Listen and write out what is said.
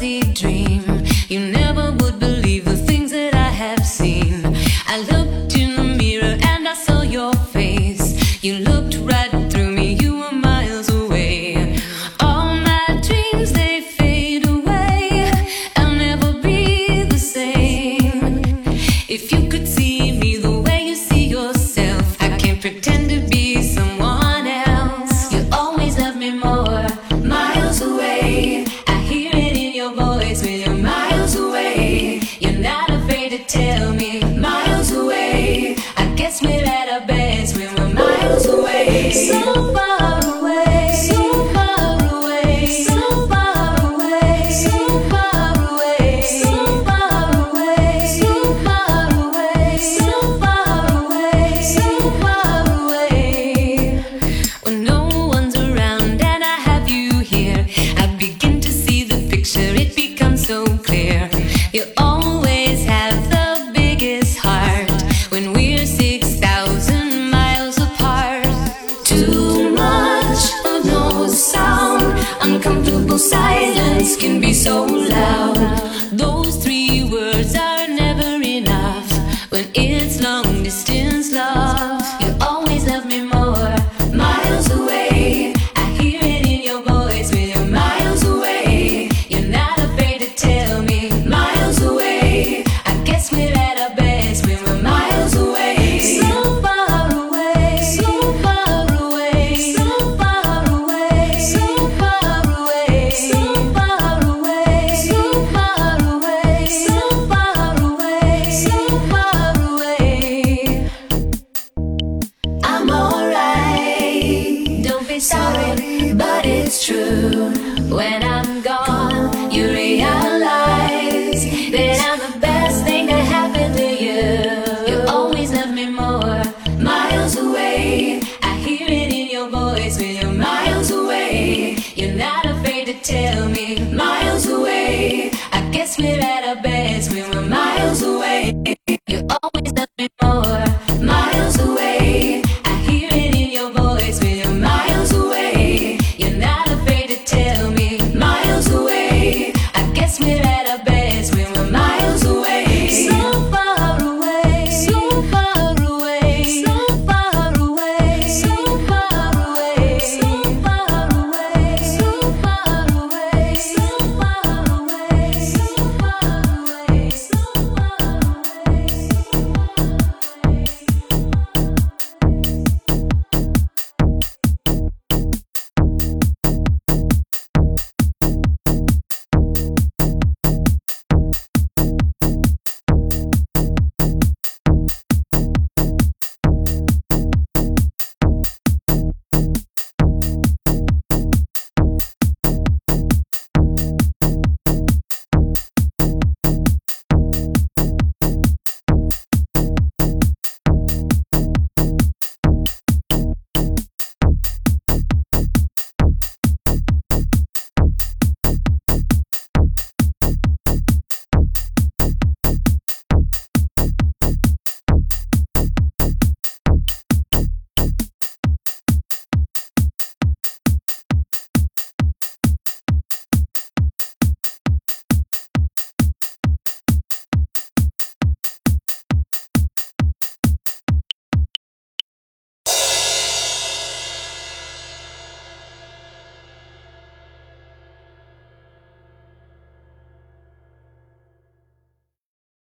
dream. silence can be so loud. Those three words are. you. I guess we're at a